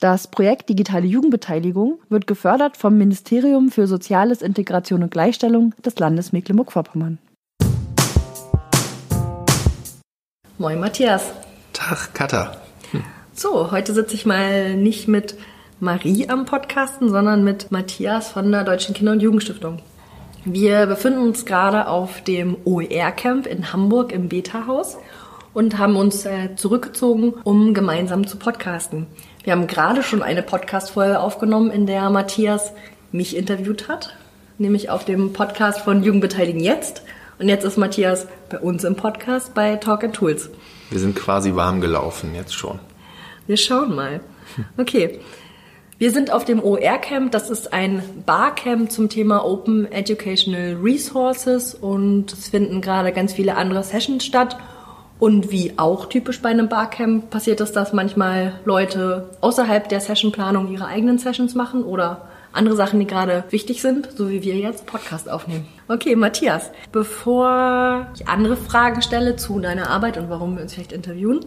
Das Projekt Digitale Jugendbeteiligung wird gefördert vom Ministerium für Soziales, Integration und Gleichstellung des Landes Mecklenburg-Vorpommern. Moin Matthias. Tag, Katha. Hm. So, heute sitze ich mal nicht mit Marie am Podcasten, sondern mit Matthias von der Deutschen Kinder- und Jugendstiftung. Wir befinden uns gerade auf dem OER-Camp in Hamburg im Beta-Haus und haben uns äh, zurückgezogen, um gemeinsam zu podcasten. Wir haben gerade schon eine Podcast-Folge aufgenommen, in der Matthias mich interviewt hat, nämlich auf dem Podcast von Jugendbeteiligen jetzt. Und jetzt ist Matthias bei uns im Podcast bei Talk and Tools. Wir sind quasi warm gelaufen jetzt schon. Wir schauen mal. Okay. Wir sind auf dem OER-Camp. Das ist ein Barcamp zum Thema Open Educational Resources und es finden gerade ganz viele andere Sessions statt. Und wie auch typisch bei einem Barcamp passiert es, dass manchmal Leute außerhalb der Sessionplanung ihre eigenen Sessions machen oder andere Sachen, die gerade wichtig sind, so wie wir jetzt Podcast aufnehmen. Okay, Matthias, bevor ich andere Fragen stelle zu deiner Arbeit und warum wir uns vielleicht interviewen,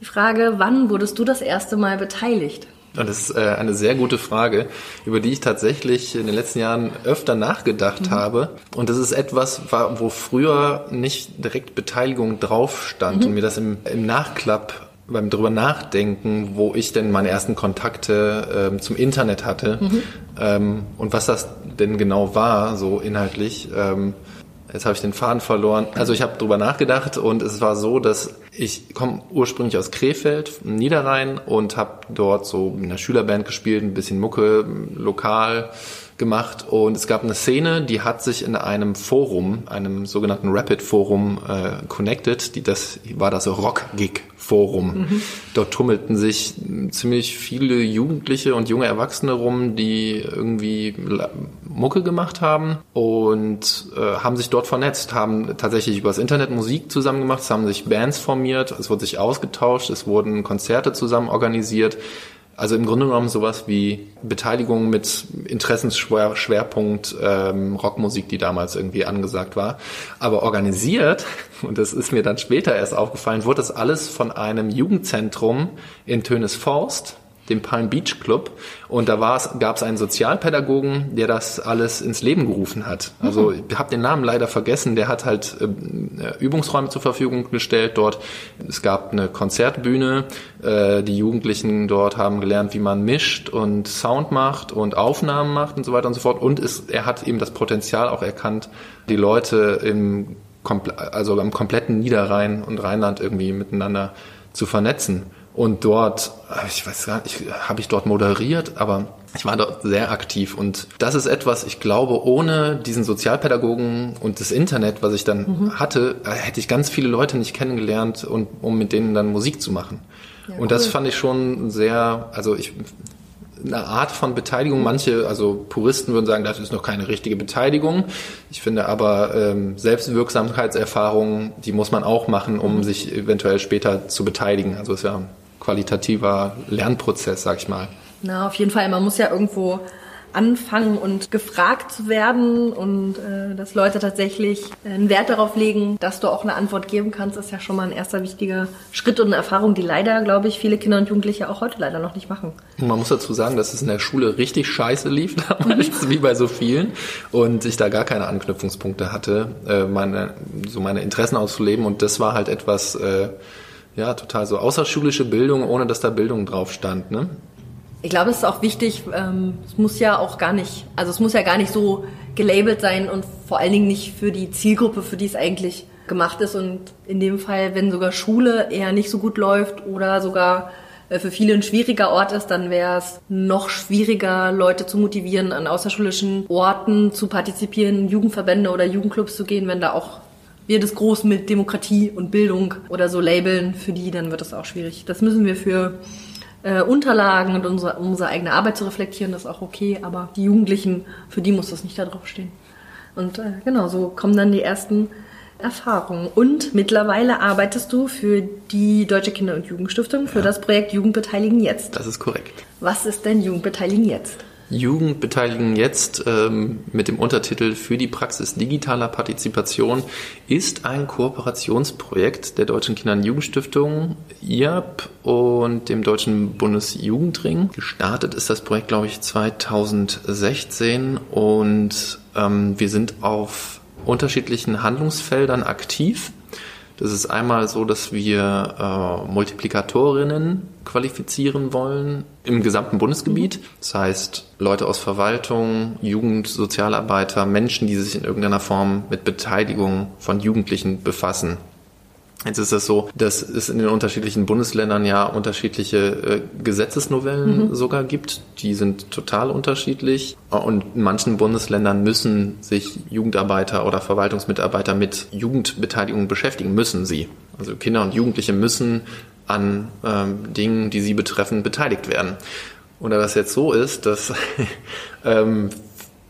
die Frage, wann wurdest du das erste Mal beteiligt? Das ist äh, eine sehr gute Frage, über die ich tatsächlich in den letzten Jahren öfter nachgedacht mhm. habe. Und das ist etwas, wo früher nicht direkt Beteiligung drauf stand mhm. und mir das im, im Nachklapp beim drüber nachdenken, wo ich denn meine ersten Kontakte ähm, zum Internet hatte mhm. ähm, und was das denn genau war, so inhaltlich. Ähm, Jetzt habe ich den Faden verloren. Also ich habe drüber nachgedacht und es war so, dass ich komme ursprünglich aus Krefeld, Niederrhein und habe dort so in der Schülerband gespielt, ein bisschen Mucke lokal gemacht und es gab eine Szene, die hat sich in einem Forum, einem sogenannten Rapid Forum äh, connected, die das war das Rock Gig Forum. Mhm. Dort tummelten sich ziemlich viele Jugendliche und junge Erwachsene rum, die irgendwie Mucke gemacht haben und äh, haben sich dort vernetzt, haben tatsächlich übers Internet Musik zusammen gemacht, es haben sich Bands formiert, es wurde sich ausgetauscht, es wurden Konzerte zusammen organisiert. Also im Grunde genommen sowas wie Beteiligung mit Interessensschwerpunkt ähm, Rockmusik, die damals irgendwie angesagt war. Aber organisiert, und das ist mir dann später erst aufgefallen, wurde das alles von einem Jugendzentrum in Tönes Forst dem Palm Beach Club. Und da gab es einen Sozialpädagogen, der das alles ins Leben gerufen hat. Also mhm. ich habe den Namen leider vergessen. Der hat halt äh, Übungsräume zur Verfügung gestellt dort. Es gab eine Konzertbühne. Äh, die Jugendlichen dort haben gelernt, wie man mischt und Sound macht und Aufnahmen macht und so weiter und so fort. Und es, er hat eben das Potenzial auch erkannt, die Leute im, also am kompletten Niederrhein und Rheinland irgendwie miteinander zu vernetzen. Und dort, ich weiß gar nicht, habe ich dort moderiert, aber ich war dort sehr aktiv. Und das ist etwas, ich glaube, ohne diesen Sozialpädagogen und das Internet, was ich dann mhm. hatte, äh, hätte ich ganz viele Leute nicht kennengelernt, und, um mit denen dann Musik zu machen. Ja, und das fand ich schon sehr, also ich, eine Art von Beteiligung. Manche, also Puristen würden sagen, das ist noch keine richtige Beteiligung. Ich finde aber ähm, Selbstwirksamkeitserfahrungen, die muss man auch machen, um mhm. sich eventuell später zu beteiligen. Also es ist ja qualitativer Lernprozess, sag ich mal. Na, auf jeden Fall. Man muss ja irgendwo anfangen und gefragt zu werden und äh, dass Leute tatsächlich einen Wert darauf legen, dass du auch eine Antwort geben kannst, ist ja schon mal ein erster wichtiger Schritt und eine Erfahrung, die leider, glaube ich, viele Kinder und Jugendliche auch heute leider noch nicht machen. Und man muss dazu sagen, dass es in der Schule richtig scheiße lief damals, wie bei so vielen und ich da gar keine Anknüpfungspunkte hatte, äh, meine, so meine Interessen auszuleben und das war halt etwas, äh, ja, total so außerschulische Bildung, ohne dass da Bildung drauf stand. Ne? Ich glaube, es ist auch wichtig, ähm, es muss ja auch gar nicht, also es muss ja gar nicht so gelabelt sein und vor allen Dingen nicht für die Zielgruppe, für die es eigentlich gemacht ist. Und in dem Fall, wenn sogar Schule eher nicht so gut läuft oder sogar äh, für viele ein schwieriger Ort ist, dann wäre es noch schwieriger, Leute zu motivieren, an außerschulischen Orten zu partizipieren, Jugendverbände oder Jugendclubs zu gehen, wenn da auch wir das groß mit Demokratie und Bildung oder so labeln, für die, dann wird das auch schwierig. Das müssen wir für äh, Unterlagen und unsere, unsere eigene Arbeit zu reflektieren, das ist auch okay, aber die Jugendlichen, für die muss das nicht da drauf stehen. Und äh, genau, so kommen dann die ersten Erfahrungen. Und mittlerweile arbeitest du für die Deutsche Kinder- und Jugendstiftung für ja. das Projekt Jugendbeteiligen jetzt. Das ist korrekt. Was ist denn Jugendbeteiligen jetzt? Jugend beteiligen jetzt ähm, mit dem Untertitel für die Praxis digitaler Partizipation ist ein Kooperationsprojekt der Deutschen Kinder- und Jugendstiftung, IAP und dem Deutschen Bundesjugendring. Gestartet ist das Projekt, glaube ich, 2016 und ähm, wir sind auf unterschiedlichen Handlungsfeldern aktiv. Das ist einmal so, dass wir äh, Multiplikatorinnen qualifizieren wollen im gesamten Bundesgebiet. Das heißt, Leute aus Verwaltung, Jugend, Sozialarbeiter, Menschen, die sich in irgendeiner Form mit Beteiligung von Jugendlichen befassen. Jetzt ist es so, dass es in den unterschiedlichen Bundesländern ja unterschiedliche äh, Gesetzesnovellen mhm. sogar gibt. Die sind total unterschiedlich. Und in manchen Bundesländern müssen sich Jugendarbeiter oder Verwaltungsmitarbeiter mit Jugendbeteiligung beschäftigen, müssen sie. Also Kinder und Jugendliche müssen an ähm, Dingen, die sie betreffen, beteiligt werden. Oder was jetzt so ist, dass ähm,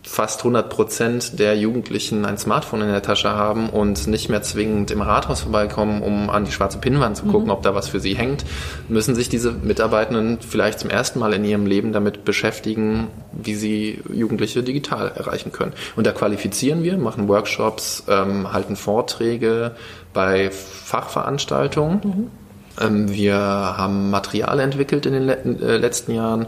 fast 100 Prozent der Jugendlichen ein Smartphone in der Tasche haben und nicht mehr zwingend im Rathaus vorbeikommen, um an die schwarze Pinnwand zu gucken, mhm. ob da was für sie hängt, müssen sich diese Mitarbeitenden vielleicht zum ersten Mal in ihrem Leben damit beschäftigen, wie sie Jugendliche digital erreichen können. Und da qualifizieren wir, machen Workshops, ähm, halten Vorträge bei Fachveranstaltungen. Mhm. Ähm, wir haben Material entwickelt in den äh, letzten Jahren,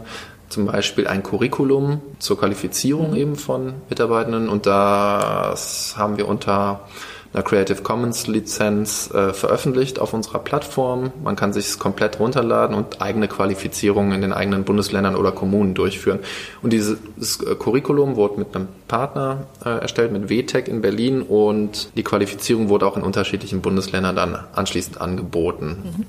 zum Beispiel ein Curriculum zur Qualifizierung mhm. eben von Mitarbeitenden und das haben wir unter einer Creative Commons Lizenz äh, veröffentlicht auf unserer Plattform. Man kann sich es komplett runterladen und eigene Qualifizierungen in den eigenen Bundesländern oder Kommunen durchführen. Und dieses äh, Curriculum wurde mit einem Partner äh, erstellt, mit WTEC in Berlin und die Qualifizierung wurde auch in unterschiedlichen Bundesländern dann anschließend angeboten. Mhm.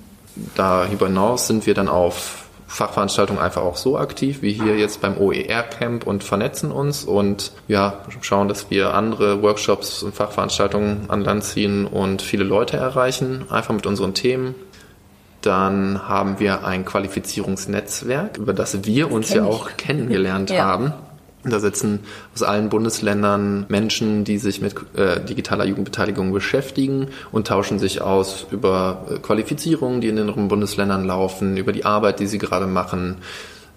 Darüber hinaus sind wir dann auf Fachveranstaltungen einfach auch so aktiv wie hier jetzt beim OER Camp und vernetzen uns und ja, schauen, dass wir andere Workshops und Fachveranstaltungen an Land ziehen und viele Leute erreichen, einfach mit unseren Themen. Dann haben wir ein Qualifizierungsnetzwerk, über das wir uns ja auch kennengelernt ja. haben. Da sitzen aus allen Bundesländern Menschen, die sich mit äh, digitaler Jugendbeteiligung beschäftigen und tauschen sich aus über äh, Qualifizierungen, die in den Bundesländern laufen, über die Arbeit, die sie gerade machen,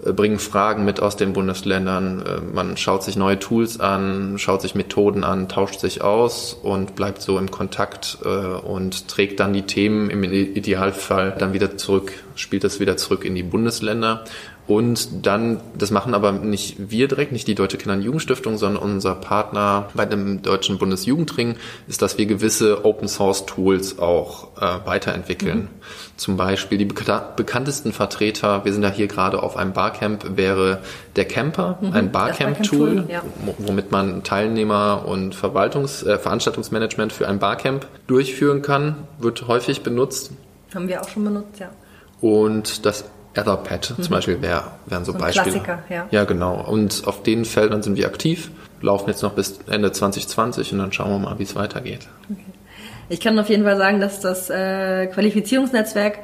äh, bringen Fragen mit aus den Bundesländern. Äh, man schaut sich neue Tools an, schaut sich Methoden an, tauscht sich aus und bleibt so im Kontakt äh, und trägt dann die Themen im Idealfall dann wieder zurück, spielt das wieder zurück in die Bundesländer. Und dann, das machen aber nicht wir direkt, nicht die Deutsche Kinder- und Jugendstiftung, sondern unser Partner bei dem Deutschen Bundesjugendring ist, dass wir gewisse Open-Source-Tools auch äh, weiterentwickeln. Mhm. Zum Beispiel die bekanntesten Vertreter, wir sind ja hier gerade auf einem Barcamp, wäre der Camper, mhm. ein Barcamp-Tool, Barcamp ja. womit man Teilnehmer und Verwaltungs-, äh, Veranstaltungsmanagement für ein Barcamp durchführen kann, wird häufig benutzt. Haben wir auch schon benutzt, ja. Und das Etherpad mhm. zum Beispiel wär, wären so, so Beispiele. Klassiker, ja. Ja, genau. Und auf den Feldern sind wir aktiv, laufen jetzt noch bis Ende 2020 und dann schauen wir mal, wie es weitergeht. Okay. Ich kann auf jeden Fall sagen, dass das äh, Qualifizierungsnetzwerk,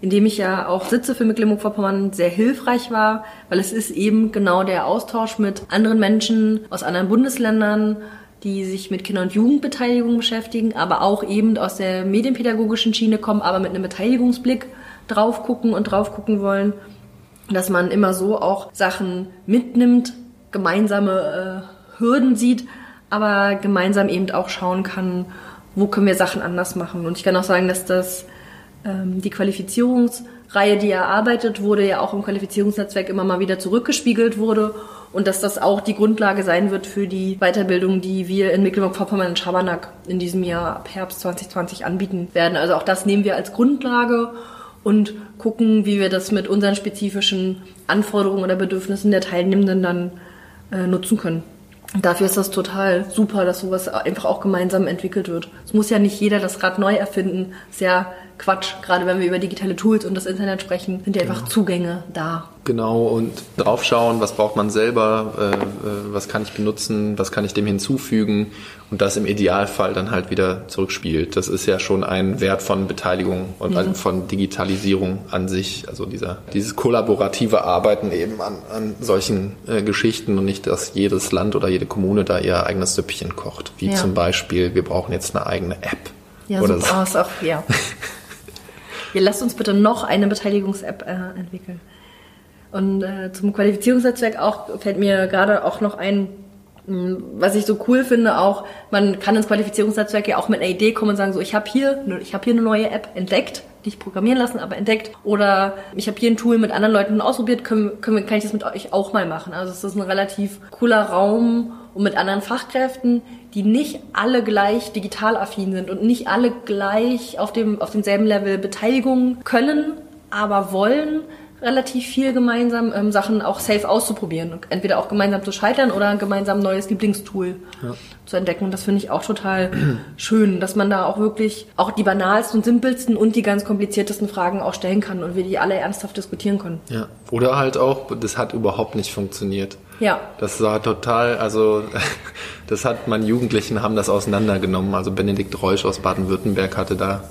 in dem ich ja auch sitze für Mecklenburg-Vorpommern, sehr hilfreich war, weil es ist eben genau der Austausch mit anderen Menschen aus anderen Bundesländern, die sich mit Kinder- und Jugendbeteiligung beschäftigen, aber auch eben aus der medienpädagogischen Schiene kommen, aber mit einem Beteiligungsblick drauf gucken und drauf gucken wollen, dass man immer so auch Sachen mitnimmt, gemeinsame äh, Hürden sieht, aber gemeinsam eben auch schauen kann, wo können wir Sachen anders machen. Und ich kann auch sagen, dass das ähm, die Qualifizierungsreihe, die erarbeitet wurde, ja auch im Qualifizierungsnetzwerk immer mal wieder zurückgespiegelt wurde und dass das auch die Grundlage sein wird für die Weiterbildung, die wir in Mecklenburg-Vorpommern und Schabernack in diesem Jahr ab Herbst 2020 anbieten werden. Also auch das nehmen wir als Grundlage und gucken, wie wir das mit unseren spezifischen Anforderungen oder Bedürfnissen der Teilnehmenden dann äh, nutzen können. dafür ist das total super, dass sowas einfach auch gemeinsam entwickelt wird. Es muss ja nicht jeder das Rad neu erfinden. Es ist ja Quatsch. Gerade wenn wir über digitale Tools und das Internet sprechen, sind ja einfach Zugänge da. Genau, und draufschauen, was braucht man selber, äh, äh, was kann ich benutzen, was kann ich dem hinzufügen und das im Idealfall dann halt wieder zurückspielt. Das ist ja schon ein Wert von Beteiligung und mhm. von Digitalisierung an sich, also dieser, dieses kollaborative Arbeiten eben an, an solchen äh, Geschichten und nicht, dass jedes Land oder jede Kommune da ihr eigenes Süppchen kocht. Wie ja. zum Beispiel, wir brauchen jetzt eine eigene App. Ja, oder super. So. Auch, ja. Ihr lasst uns bitte noch eine Beteiligungs-App äh, entwickeln. Und äh, zum Qualifizierungsnetzwerk auch fällt mir gerade auch noch ein, hm, was ich so cool finde, auch man kann ins Qualifizierungsnetzwerk ja auch mit einer Idee kommen und sagen, so ich habe hier, ich habe hier eine neue App entdeckt, nicht programmieren lassen, aber entdeckt. Oder ich habe hier ein Tool mit anderen Leuten ausprobiert, können, können, kann ich das mit euch auch mal machen. Also es ist ein relativ cooler Raum, um mit anderen Fachkräften, die nicht alle gleich digital affin sind und nicht alle gleich auf dem auf demselben Level Beteiligung können, aber wollen, relativ viel gemeinsam, ähm, Sachen auch safe auszuprobieren. Entweder auch gemeinsam zu scheitern oder gemeinsam ein neues Lieblingstool ja. zu entdecken. Und das finde ich auch total schön, dass man da auch wirklich auch die banalsten und simpelsten und die ganz kompliziertesten Fragen auch stellen kann und wir die alle ernsthaft diskutieren können. Ja. Oder halt auch, das hat überhaupt nicht funktioniert. Ja. Das war total, also das hat man Jugendlichen haben das auseinandergenommen. Also Benedikt Reusch aus Baden-Württemberg hatte da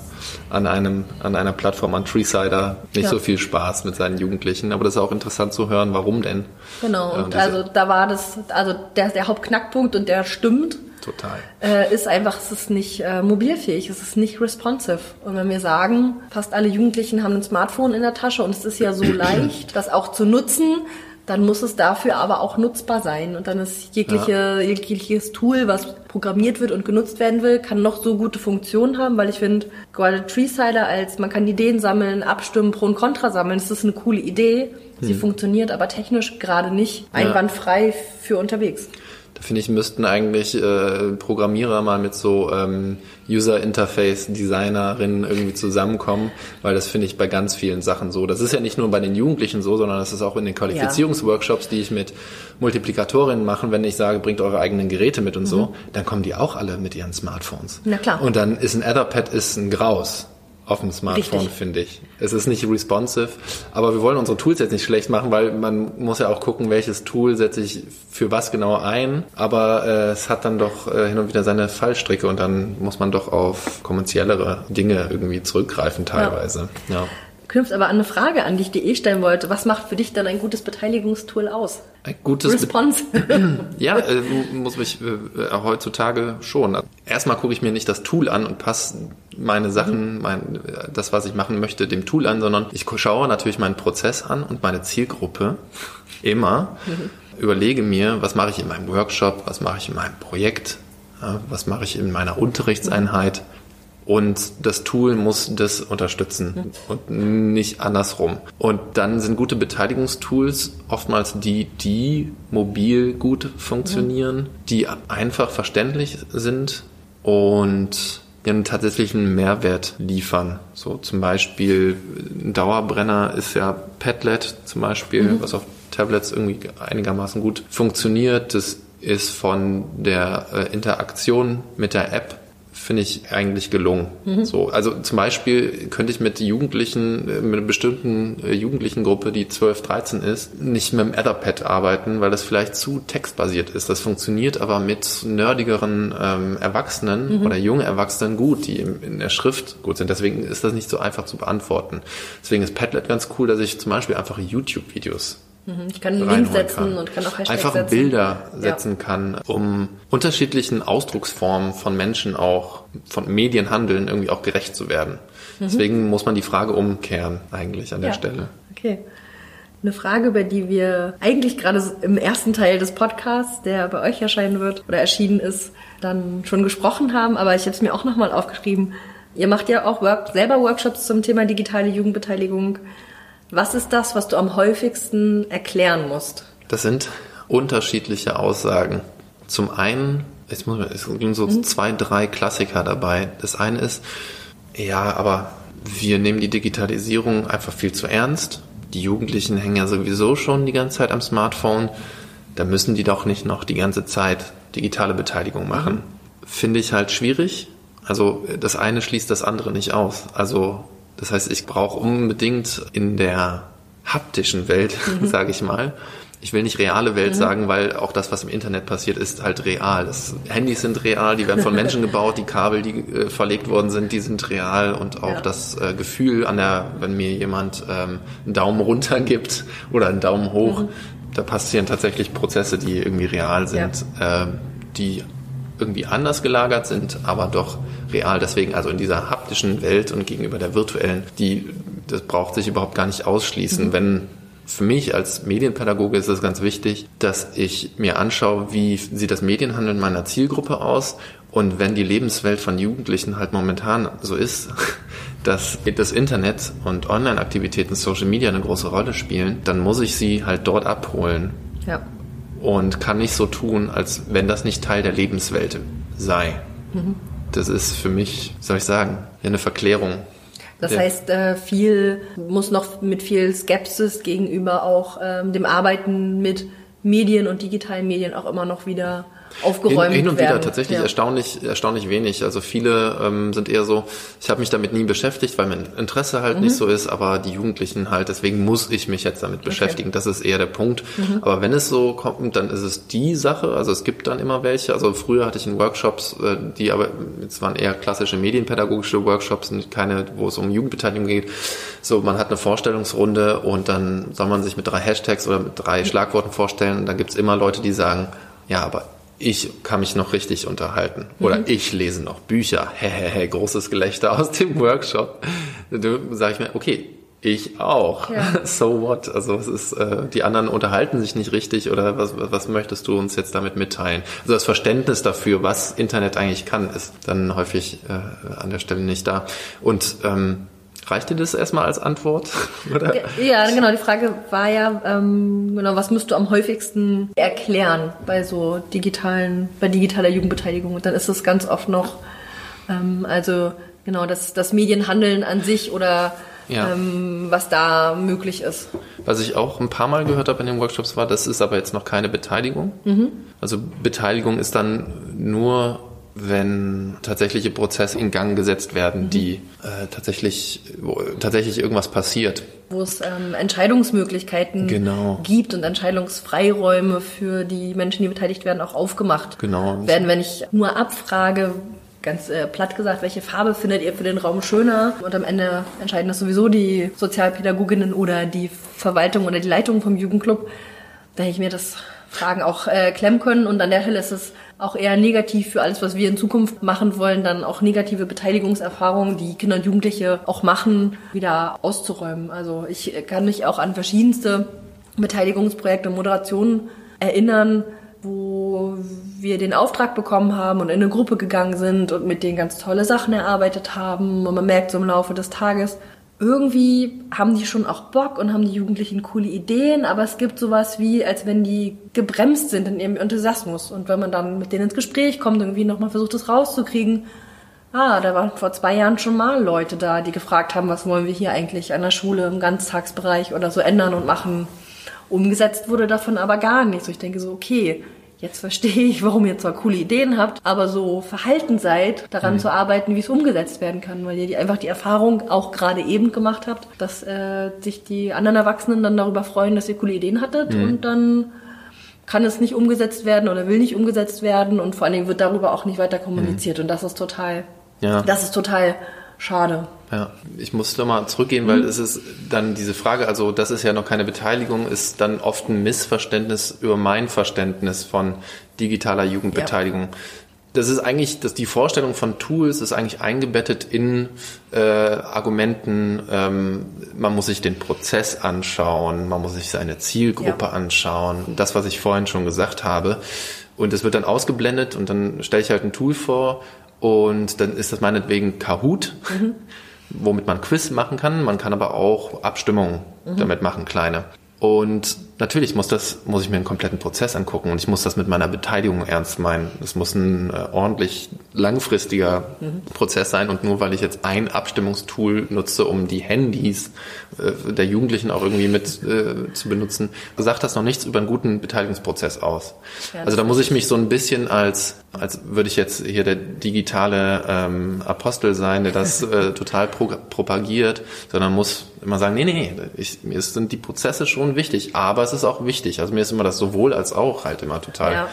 an einem an einer Plattform an Treesider nicht ja. so viel Spaß mit seinen Jugendlichen, aber das ist auch interessant zu hören, warum denn. Genau, und also da war das, also der, der Hauptknackpunkt und der stimmt. Total. Äh, ist einfach, es ist nicht äh, mobilfähig, es ist nicht responsive. Und wenn wir sagen, fast alle Jugendlichen haben ein Smartphone in der Tasche und es ist ja so leicht, das auch zu nutzen, dann muss es dafür aber auch nutzbar sein. Und dann ist jegliche, ja. jegliches Tool, was programmiert wird und genutzt werden will, kann noch so gute Funktionen haben, weil ich finde, gerade Treesider als, man kann Ideen sammeln, abstimmen, Pro und Contra sammeln, das ist eine coole Idee. Sie hm. funktioniert aber technisch gerade nicht einwandfrei ja. für unterwegs. Da finde ich, müssten eigentlich äh, Programmierer mal mit so ähm, User Interface Designerinnen irgendwie zusammenkommen, weil das finde ich bei ganz vielen Sachen so. Das ist ja nicht nur bei den Jugendlichen so, sondern das ist auch in den Qualifizierungsworkshops, die ich mit Multiplikatorinnen mache, wenn ich sage, bringt eure eigenen Geräte mit und mhm. so, dann kommen die auch alle mit ihren Smartphones. Na klar. Und dann ist ein Etherpad ist ein Graus auf dem Smartphone, finde ich. Es ist nicht responsive, aber wir wollen unsere Tools jetzt nicht schlecht machen, weil man muss ja auch gucken, welches Tool setze ich für was genau ein. Aber äh, es hat dann doch äh, hin und wieder seine Fallstricke und dann muss man doch auf kommerziellere Dinge irgendwie zurückgreifen teilweise. Ja. ja knüpft aber an eine Frage an, die ich dir eh stellen wollte. Was macht für dich dann ein gutes Beteiligungstool aus? Ein gutes Response. ja, äh, muss mich äh, heutzutage schon. Erstmal gucke ich mir nicht das Tool an und passe meine Sachen, mhm. mein, das, was ich machen möchte, dem Tool an, sondern ich schaue natürlich meinen Prozess an und meine Zielgruppe immer. Mhm. Überlege mir, was mache ich in meinem Workshop, was mache ich in meinem Projekt, was mache ich in meiner Unterrichtseinheit. Mhm und das Tool muss das unterstützen und nicht andersrum. Und dann sind gute Beteiligungstools oftmals die, die mobil gut funktionieren, die einfach verständlich sind und einen tatsächlichen Mehrwert liefern. So zum Beispiel ein Dauerbrenner ist ja Padlet zum Beispiel, mhm. was auf Tablets irgendwie einigermaßen gut funktioniert. Das ist von der äh, Interaktion mit der App finde ich eigentlich gelungen. Mhm. So, also zum Beispiel könnte ich mit Jugendlichen, äh, mit einer bestimmten äh, jugendlichen Gruppe, die 12, 13 ist, nicht mit dem Etherpad arbeiten, weil das vielleicht zu textbasiert ist. Das funktioniert aber mit nerdigeren ähm, Erwachsenen mhm. oder jungen Erwachsenen gut, die in der Schrift gut sind. Deswegen ist das nicht so einfach zu beantworten. Deswegen ist Padlet ganz cool, dass ich zum Beispiel einfach YouTube-Videos. Ich kann einen Link setzen kann. und kann auch Hashtags Einfach setzen. Bilder setzen ja. kann, um unterschiedlichen Ausdrucksformen von Menschen auch, von Medienhandeln irgendwie auch gerecht zu werden. Mhm. Deswegen muss man die Frage umkehren eigentlich an der Stelle. Okay. Eine Frage, über die wir eigentlich gerade im ersten Teil des Podcasts, der bei euch erscheinen wird oder erschienen ist, dann schon gesprochen haben, aber ich habe es mir auch nochmal aufgeschrieben. Ihr macht ja auch Work selber Workshops zum Thema digitale Jugendbeteiligung. Was ist das, was du am häufigsten erklären musst? Das sind unterschiedliche Aussagen. Zum einen, jetzt muss man, es sind so mhm. zwei, drei Klassiker dabei. Das eine ist, ja, aber wir nehmen die Digitalisierung einfach viel zu ernst. Die Jugendlichen hängen ja sowieso schon die ganze Zeit am Smartphone. Da müssen die doch nicht noch die ganze Zeit digitale Beteiligung machen. Mhm. Finde ich halt schwierig. Also das eine schließt das andere nicht aus. Also Das heißt, ich brauche unbedingt in der haptischen Welt, mhm. sage ich mal, ich will nicht reale Welt mhm. sagen, weil auch das, was im Internet passiert, ist halt real. Das, Handys sind real, die werden von Menschen gebaut, die Kabel, die äh, verlegt worden sind, die sind real und auch ja. das äh, Gefühl an der, wenn mir jemand ähm, einen Daumen runter gibt oder einen Daumen hoch, mhm. da passieren tatsächlich Prozesse, die irgendwie real sind, ja. äh, die irgendwie anders gelagert sind, aber doch real. Deswegen also in dieser haptischen Welt und gegenüber der virtuellen, die das braucht sich überhaupt gar nicht ausschließen, mhm. wenn für mich als Medienpädagoge ist es ganz wichtig, dass ich mir anschaue, wie sieht das Medienhandeln meiner Zielgruppe aus und wenn die Lebenswelt von Jugendlichen halt momentan so ist, dass das Internet und Online-Aktivitäten, Social Media eine große Rolle spielen, dann muss ich sie halt dort abholen. Ja. Und kann nicht so tun, als wenn das nicht Teil der Lebenswelt sei. Mhm. Das ist für mich, soll ich sagen, eine Verklärung das ja. heißt, äh, viel muss noch mit viel Skepsis gegenüber auch ähm, dem Arbeiten mit Medien und digitalen Medien auch immer noch wieder aufgeräumt hin, hin und werden. wieder tatsächlich ja. erstaunlich, erstaunlich wenig. Also viele ähm, sind eher so, ich habe mich damit nie beschäftigt, weil mein Interesse halt mhm. nicht so ist, aber die Jugendlichen halt, deswegen muss ich mich jetzt damit beschäftigen. Okay. Das ist eher der Punkt. Mhm. Aber wenn es so kommt, dann ist es die Sache. Also es gibt dann immer welche. Also früher hatte ich in Workshops, äh, die aber, jetzt waren eher klassische medienpädagogische Workshops und keine, wo es um Jugendbeteiligung geht. So, man hat eine Vorstellungsrunde und dann soll man sich mit drei Hashtags oder mit drei Schlagworten vorstellen und dann gibt's immer Leute, die sagen, ja, aber ich kann mich noch richtig unterhalten. Oder mhm. ich lese noch Bücher. Hehehe, großes Gelächter aus dem Workshop. Du sag ich mir, okay, ich auch. Ja. So what? Also es ist, äh, die anderen unterhalten sich nicht richtig oder was, was möchtest du uns jetzt damit mitteilen? Also das Verständnis dafür, was Internet eigentlich kann, ist dann häufig äh, an der Stelle nicht da. Und ähm, Reicht dir das erstmal als Antwort? Oder? Ja, genau. Die Frage war ja, ähm, genau, was müsst du am häufigsten erklären bei so digitalen, bei digitaler Jugendbeteiligung? Und dann ist es ganz oft noch, ähm, also genau, das, das Medienhandeln an sich oder ja. ähm, was da möglich ist. Was ich auch ein paar Mal gehört habe in den Workshops war, das ist aber jetzt noch keine Beteiligung. Mhm. Also Beteiligung ist dann nur wenn tatsächliche Prozesse in Gang gesetzt werden, mhm. die äh, tatsächlich, wo tatsächlich irgendwas passiert. Wo es ähm, Entscheidungsmöglichkeiten genau. gibt und Entscheidungsfreiräume für die Menschen, die beteiligt werden, auch aufgemacht genau. werden. Wenn ich nur abfrage, ganz äh, platt gesagt, welche Farbe findet ihr für den Raum schöner? Und am Ende entscheiden das sowieso die Sozialpädagoginnen oder die Verwaltung oder die Leitung vom Jugendclub. Hätte ich mir das Fragen auch äh, klemmen können. Und an der Stelle ist es auch eher negativ für alles, was wir in Zukunft machen wollen, dann auch negative Beteiligungserfahrungen, die Kinder und Jugendliche auch machen, wieder auszuräumen. Also ich kann mich auch an verschiedenste Beteiligungsprojekte, Moderationen erinnern, wo wir den Auftrag bekommen haben und in eine Gruppe gegangen sind und mit denen ganz tolle Sachen erarbeitet haben. Und man merkt so im Laufe des Tages, irgendwie haben die schon auch Bock und haben die Jugendlichen coole Ideen, aber es gibt sowas wie, als wenn die gebremst sind in ihrem Enthusiasmus. Und wenn man dann mit denen ins Gespräch kommt, irgendwie nochmal versucht, das rauszukriegen, ah, da waren vor zwei Jahren schon mal Leute da, die gefragt haben, was wollen wir hier eigentlich an der Schule im Ganztagsbereich oder so ändern und machen. Umgesetzt wurde davon aber gar nichts. So ich denke so, okay, jetzt verstehe ich, warum ihr zwar coole Ideen habt, aber so verhalten seid, daran mhm. zu arbeiten, wie es umgesetzt werden kann, weil ihr die, einfach die Erfahrung auch gerade eben gemacht habt, dass äh, sich die anderen Erwachsenen dann darüber freuen, dass ihr coole Ideen hattet mhm. und dann kann es nicht umgesetzt werden oder will nicht umgesetzt werden und vor allen Dingen wird darüber auch nicht weiter kommuniziert mhm. und das ist total, ja. das ist total schade. Ja, ich muss da mal zurückgehen, weil mhm. es ist dann diese Frage, also das ist ja noch keine Beteiligung, ist dann oft ein Missverständnis über mein Verständnis von digitaler Jugendbeteiligung. Ja. Das ist eigentlich, dass die Vorstellung von Tools ist eigentlich eingebettet in äh, Argumenten, ähm, man muss sich den Prozess anschauen, man muss sich seine Zielgruppe ja. anschauen, das, was ich vorhin schon gesagt habe. Und es wird dann ausgeblendet und dann stelle ich halt ein Tool vor und dann ist das meinetwegen Kahoot. Mhm womit man Quiz machen kann. Man kann aber auch Abstimmungen mhm. damit machen, kleine. Und Natürlich muss das, muss ich mir einen kompletten Prozess angucken und ich muss das mit meiner Beteiligung ernst meinen. Es muss ein äh, ordentlich langfristiger mhm. Prozess sein und nur weil ich jetzt ein Abstimmungstool nutze, um die Handys äh, der Jugendlichen auch irgendwie mit äh, zu benutzen, sagt das noch nichts über einen guten Beteiligungsprozess aus. Ja, also da muss ich mich so ein bisschen als, als würde ich jetzt hier der digitale ähm, Apostel sein, der das äh, total pro propagiert, sondern muss immer sagen, nee, nee, ich, mir sind die Prozesse schon wichtig, aber es ist auch wichtig. Also mir ist immer das sowohl als auch halt immer total, ja.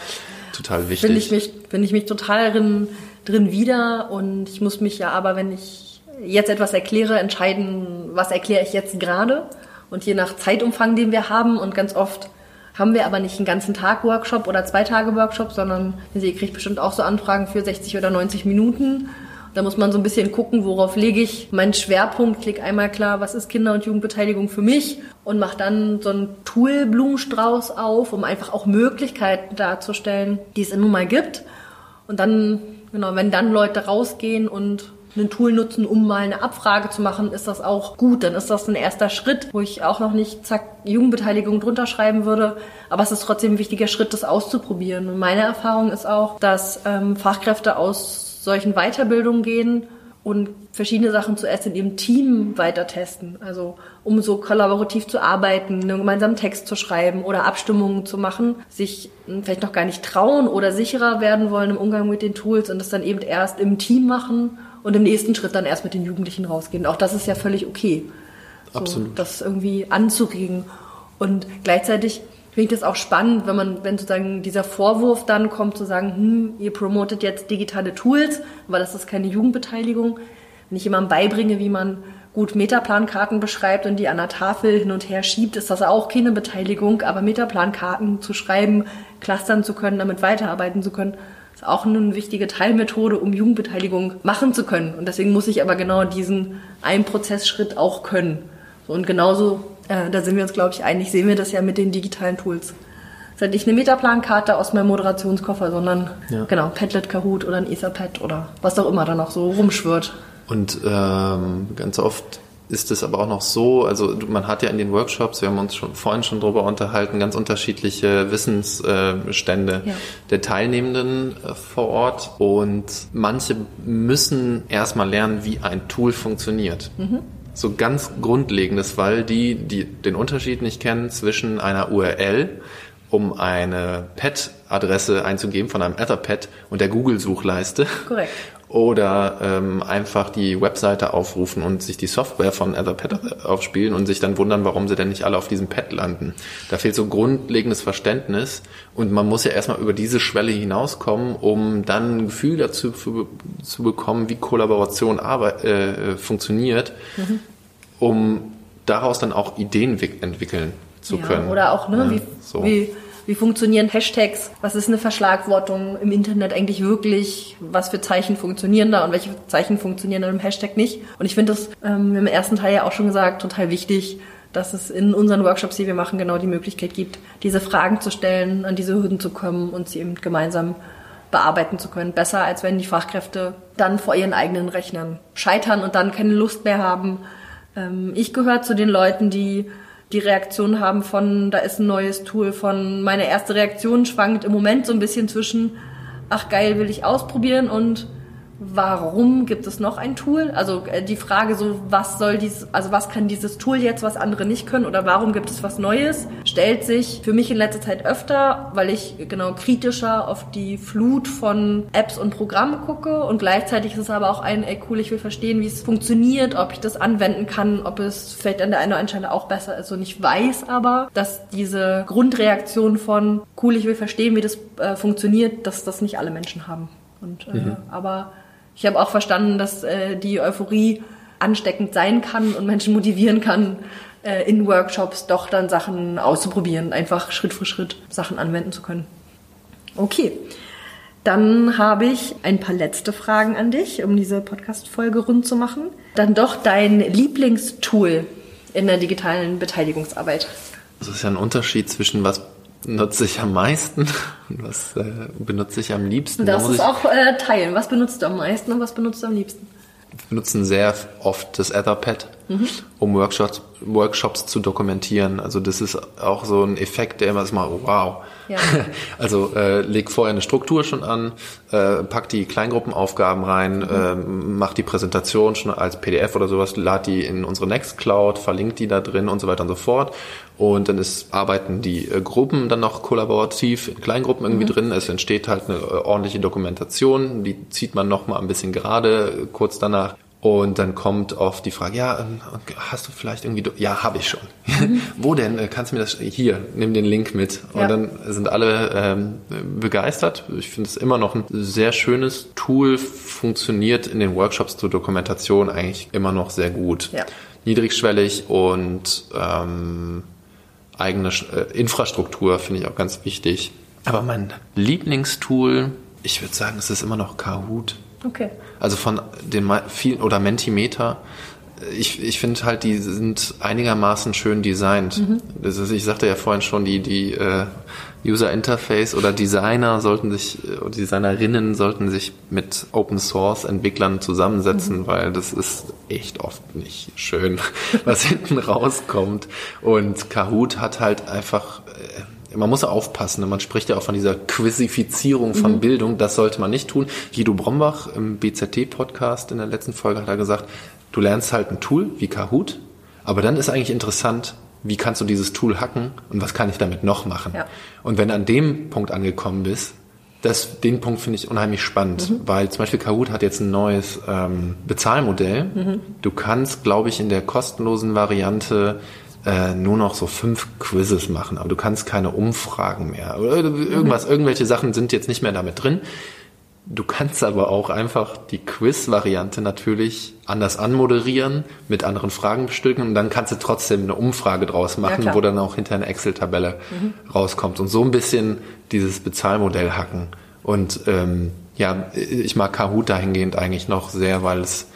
total wichtig. Finde ich mich, finde ich mich total drin, drin wieder und ich muss mich ja aber, wenn ich jetzt etwas erkläre, entscheiden, was erkläre ich jetzt gerade und je nach Zeitumfang, den wir haben und ganz oft haben wir aber nicht einen ganzen Tag Workshop oder zwei Tage Workshop, sondern ihr kriegt bestimmt auch so Anfragen für 60 oder 90 Minuten da muss man so ein bisschen gucken, worauf lege ich meinen Schwerpunkt, klicke einmal klar, was ist Kinder- und Jugendbeteiligung für mich und mache dann so einen Tool-Blumenstrauß auf, um einfach auch Möglichkeiten darzustellen, die es nun mal gibt. Und dann, genau, wenn dann Leute rausgehen und ein Tool nutzen, um mal eine Abfrage zu machen, ist das auch gut. Dann ist das ein erster Schritt, wo ich auch noch nicht zack Jugendbeteiligung drunter schreiben würde. Aber es ist trotzdem ein wichtiger Schritt, das auszuprobieren. Und meine Erfahrung ist auch, dass ähm, Fachkräfte aus solchen Weiterbildungen gehen und verschiedene Sachen zuerst in ihrem Team weiter testen. Also um so kollaborativ zu arbeiten, einen gemeinsamen Text zu schreiben oder Abstimmungen zu machen, sich vielleicht noch gar nicht trauen oder sicherer werden wollen im Umgang mit den Tools und das dann eben erst im Team machen und im nächsten Schritt dann erst mit den Jugendlichen rausgehen. Auch das ist ja völlig okay. So, Absolut. Das irgendwie anzuregen. Und gleichzeitig finde ich das auch spannend, wenn man, wenn sozusagen dieser Vorwurf dann kommt, zu sagen, hm, ihr promotet jetzt digitale Tools, aber das ist keine Jugendbeteiligung. Wenn ich jemandem beibringe, wie man gut Metaplankarten beschreibt und die an der Tafel hin und her schiebt, ist das auch keine Beteiligung, aber Metaplankarten zu schreiben, clustern zu können, damit weiterarbeiten zu können, ist auch eine wichtige Teilmethode, um Jugendbeteiligung machen zu können. Und deswegen muss ich aber genau diesen einen Prozessschritt auch können. Und genauso äh, da sind wir uns, glaube ich, einig, sehen wir das ja mit den digitalen Tools. Das ist nicht eine Metaplankarte aus meinem Moderationskoffer, sondern ja. genau, Padlet, Kahoot oder ein Etherpad oder was auch immer da noch so rumschwirrt. Und ähm, ganz oft ist es aber auch noch so, also man hat ja in den Workshops, wir haben uns schon vorhin schon drüber unterhalten, ganz unterschiedliche Wissensstände ja. der Teilnehmenden äh, vor Ort und manche müssen erstmal lernen, wie ein Tool funktioniert. Mhm so ganz Grundlegendes, weil die, die den Unterschied nicht kennen zwischen einer URL, um eine Pad-Adresse einzugeben von einem Etherpad und der Google-Suchleiste. Korrekt. Oder ähm, einfach die Webseite aufrufen und sich die Software von Etherpad aufspielen und sich dann wundern, warum sie denn nicht alle auf diesem Pad landen. Da fehlt so grundlegendes Verständnis und man muss ja erstmal über diese Schwelle hinauskommen, um dann ein Gefühl dazu zu, zu bekommen, wie Kollaboration arbeit, äh, funktioniert, mhm. um daraus dann auch Ideen entwickeln zu ja, können. Oder auch, ne, ja, wie, so. wie wie funktionieren Hashtags? Was ist eine Verschlagwortung im Internet eigentlich wirklich? Was für Zeichen funktionieren da und welche Zeichen funktionieren in einem Hashtag nicht? Und ich finde das, ähm, im ersten Teil ja auch schon gesagt, total wichtig, dass es in unseren Workshops, die wir machen, genau die Möglichkeit gibt, diese Fragen zu stellen, an diese Hürden zu kommen und sie eben gemeinsam bearbeiten zu können. Besser, als wenn die Fachkräfte dann vor ihren eigenen Rechnern scheitern und dann keine Lust mehr haben. Ähm, ich gehöre zu den Leuten, die die Reaktion haben von, da ist ein neues Tool, von meine erste Reaktion schwankt im Moment so ein bisschen zwischen, ach geil, will ich ausprobieren und warum gibt es noch ein Tool? Also äh, die Frage so, was soll dies, also was kann dieses Tool jetzt, was andere nicht können oder warum gibt es was Neues, stellt sich für mich in letzter Zeit öfter, weil ich genau kritischer auf die Flut von Apps und Programmen gucke und gleichzeitig ist es aber auch ein, ey cool, ich will verstehen, wie es funktioniert, ob ich das anwenden kann, ob es vielleicht an der einen oder anderen Stelle auch besser ist und ich weiß aber, dass diese Grundreaktion von cool, ich will verstehen, wie das äh, funktioniert, dass das nicht alle Menschen haben. Und, äh, mhm. aber ich habe auch verstanden, dass äh, die Euphorie ansteckend sein kann und Menschen motivieren kann, äh, in Workshops doch dann Sachen auszuprobieren, einfach Schritt für Schritt Sachen anwenden zu können. Okay. Dann habe ich ein paar letzte Fragen an dich, um diese Podcast-Folge rund zu machen. Dann doch dein Lieblingstool in der digitalen Beteiligungsarbeit. Das ist ja ein Unterschied zwischen was nutze ich am meisten und was äh, benutze ich am liebsten? Das da ist auch äh, teilen. Was benutzt du am meisten und was benutzt du am liebsten? Wir benutzen sehr oft das Etherpad. Mhm. um Workshops, Workshops zu dokumentieren. Also das ist auch so ein Effekt, der immer ist mal, wow. Ja. Also äh, leg vorher eine Struktur schon an, äh, pack die Kleingruppenaufgaben rein, mhm. äh, mach die Präsentation schon als PDF oder sowas, lad die in unsere Nextcloud, verlinkt die da drin und so weiter und so fort. Und dann ist, arbeiten die äh, Gruppen dann noch kollaborativ in Kleingruppen irgendwie mhm. drin. Es entsteht halt eine äh, ordentliche Dokumentation, die zieht man noch mal ein bisschen gerade kurz danach. Und dann kommt oft die Frage, ja, ähm, hast du vielleicht irgendwie, ja, habe ich schon. Mhm. Wo denn? Äh, kannst du mir das, hier, nimm den Link mit. Und ja. dann sind alle ähm, begeistert. Ich finde es immer noch ein sehr schönes Tool, funktioniert in den Workshops zur Dokumentation eigentlich immer noch sehr gut. Ja. Niedrigschwellig und ähm, eigene äh, Infrastruktur finde ich auch ganz wichtig. Aber mein Lieblingstool, ich würde sagen, es ist immer noch Kahoot. Okay. Also von den vielen oder Mentimeter. Ich, ich finde halt, die sind einigermaßen schön designt. Mhm. Das ist, ich sagte ja vorhin schon, die, die äh, User Interface oder Designer sollten sich, oder Designerinnen sollten sich mit Open Source Entwicklern zusammensetzen, mhm. weil das ist echt oft nicht schön, was hinten rauskommt. Und Kahoot hat halt einfach, äh, man muss aufpassen. Ne? Man spricht ja auch von dieser Quizifizierung von mhm. Bildung. Das sollte man nicht tun. Guido Brombach im BZT-Podcast in der letzten Folge hat er gesagt, du lernst halt ein Tool wie Kahoot, aber dann ist eigentlich interessant, wie kannst du dieses Tool hacken und was kann ich damit noch machen? Ja. Und wenn du an dem Punkt angekommen bist, das, den Punkt finde ich unheimlich spannend, mhm. weil zum Beispiel Kahoot hat jetzt ein neues ähm, Bezahlmodell. Mhm. Du kannst, glaube ich, in der kostenlosen Variante äh, nur noch so fünf Quizzes machen, aber du kannst keine Umfragen mehr. Oder irgendwas, mhm. irgendwelche Sachen sind jetzt nicht mehr damit drin. Du kannst aber auch einfach die Quiz-Variante natürlich anders anmoderieren, mit anderen Fragen bestücken und dann kannst du trotzdem eine Umfrage draus machen, ja, wo dann auch hinter eine Excel-Tabelle mhm. rauskommt und so ein bisschen dieses Bezahlmodell hacken. Und ähm, ja, ich mag Kahoot dahingehend eigentlich noch sehr, weil es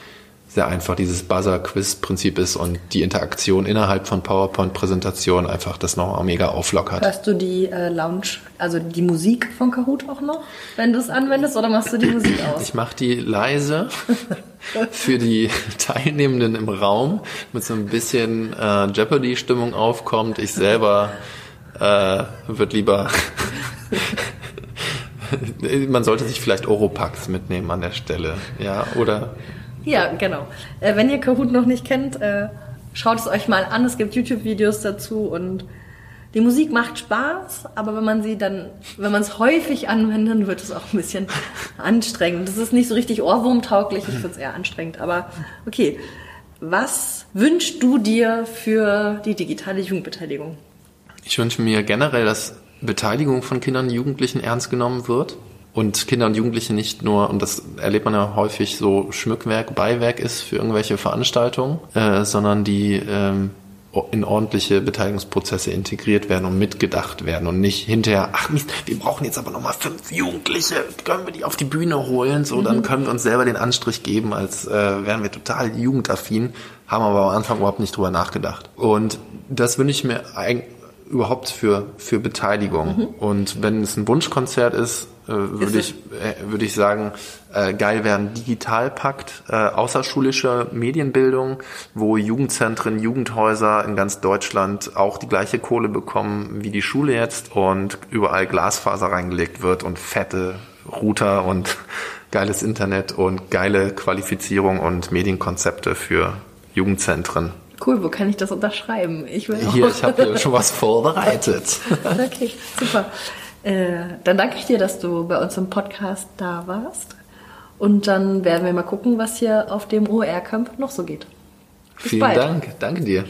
sehr einfach dieses Buzzer-Quiz-Prinzip ist und die Interaktion innerhalb von PowerPoint-Präsentationen einfach das noch mega auflockert. Hörst du die äh, Lounge, also die Musik von Kahoot auch noch, wenn du es anwendest, oder machst du die Musik aus? Ich mache die leise für die Teilnehmenden im Raum, mit so ein bisschen äh, Jeopardy-Stimmung aufkommt. Ich selber äh, wird lieber man sollte sich vielleicht Oropax mitnehmen an der Stelle, ja, oder ja, genau. Äh, wenn ihr Kahoot noch nicht kennt, äh, schaut es euch mal an. Es gibt YouTube-Videos dazu und die Musik macht Spaß, aber wenn man sie dann, wenn man es häufig anwendet, wird es auch ein bisschen anstrengend. Das ist nicht so richtig ohrwurmtauglich, ich finde es eher anstrengend. Aber okay, was wünschst du dir für die digitale Jugendbeteiligung? Ich wünsche mir generell, dass Beteiligung von Kindern und Jugendlichen ernst genommen wird und Kinder und Jugendliche nicht nur, und das erlebt man ja häufig, so Schmückwerk, Beiwerk ist für irgendwelche Veranstaltungen, äh, sondern die ähm, in ordentliche Beteiligungsprozesse integriert werden und mitgedacht werden und nicht hinterher, ach Mist, wir brauchen jetzt aber nochmal fünf Jugendliche, können wir die auf die Bühne holen, so, mhm. dann können wir uns selber den Anstrich geben, als äh, wären wir total jugendaffin, haben aber am Anfang überhaupt nicht drüber nachgedacht. Und das wünsche ich mir eigentlich überhaupt für, für Beteiligung. Mhm. Und wenn es ein Wunschkonzert ist, äh, würde ich, äh, würde ich sagen, äh, geil wäre ein Digitalpakt, äh, außerschulische Medienbildung, wo Jugendzentren, Jugendhäuser in ganz Deutschland auch die gleiche Kohle bekommen wie die Schule jetzt und überall Glasfaser reingelegt wird und fette Router und geiles Internet und geile Qualifizierung und Medienkonzepte für Jugendzentren. Cool, wo kann ich das unterschreiben? Ich will auch. Hier, ich habe hier schon was vorbereitet. okay, super. Äh, dann danke ich dir, dass du bei uns im Podcast da warst. Und dann werden wir mal gucken, was hier auf dem OR-Camp noch so geht. Bis Vielen bald. Dank. Danke dir.